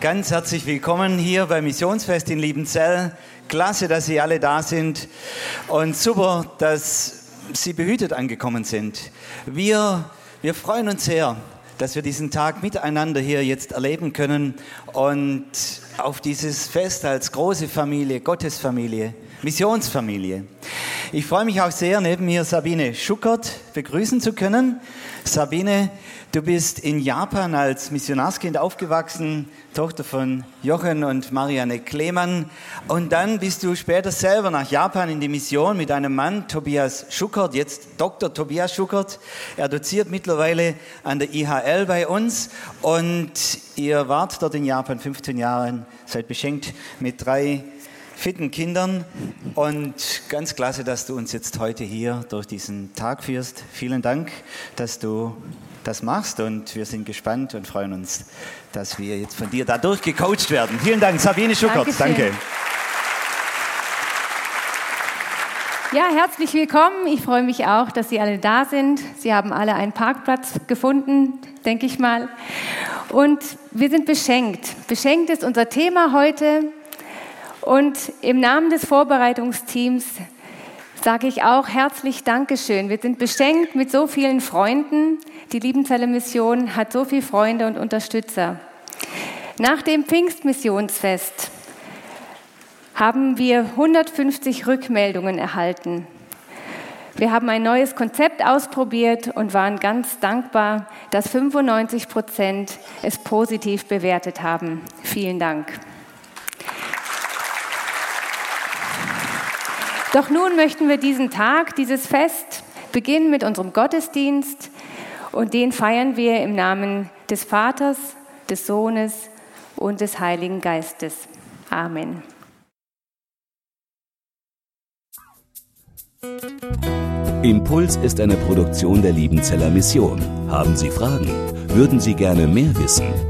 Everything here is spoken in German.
Ganz herzlich willkommen hier beim Missionsfest in Liebenzell. Klasse, dass Sie alle da sind und super, dass Sie behütet angekommen sind. Wir, wir freuen uns sehr, dass wir diesen Tag miteinander hier jetzt erleben können und auf dieses Fest als große Familie, Gottesfamilie, Missionsfamilie. Ich freue mich auch sehr, neben mir Sabine Schuckert begrüßen zu können. Sabine, du bist in Japan als Missionarskind aufgewachsen, Tochter von Jochen und Marianne Klemann. Und dann bist du später selber nach Japan in die Mission mit einem Mann, Tobias Schuckert, jetzt Dr. Tobias Schuckert. Er doziert mittlerweile an der IHL bei uns. Und ihr wart dort in Japan 15 Jahre, seid beschenkt mit drei fitten Kindern. Und ganz klasse, dass du uns jetzt heute hier durch diesen Tag führst. Vielen Dank, dass du das machst und wir sind gespannt und freuen uns, dass wir jetzt von dir dadurch gecoacht werden. Vielen Dank, Sabine Schuckert. Dankeschön. Danke. Ja, herzlich willkommen. Ich freue mich auch, dass Sie alle da sind. Sie haben alle einen Parkplatz gefunden, denke ich mal. Und wir sind beschenkt. Beschenkt ist unser Thema heute. Und im Namen des Vorbereitungsteams sage ich auch herzlich Dankeschön. Wir sind beschenkt mit so vielen Freunden. Die Liebenzeller Mission hat so viele Freunde und Unterstützer. Nach dem Pfingstmissionsfest haben wir 150 Rückmeldungen erhalten. Wir haben ein neues Konzept ausprobiert und waren ganz dankbar, dass 95 Prozent es positiv bewertet haben. Vielen Dank. Doch nun möchten wir diesen Tag, dieses Fest beginnen mit unserem Gottesdienst und den feiern wir im Namen des Vaters, des Sohnes und des Heiligen Geistes. Amen. Impuls ist eine Produktion der Liebenzeller Mission. Haben Sie Fragen? Würden Sie gerne mehr wissen?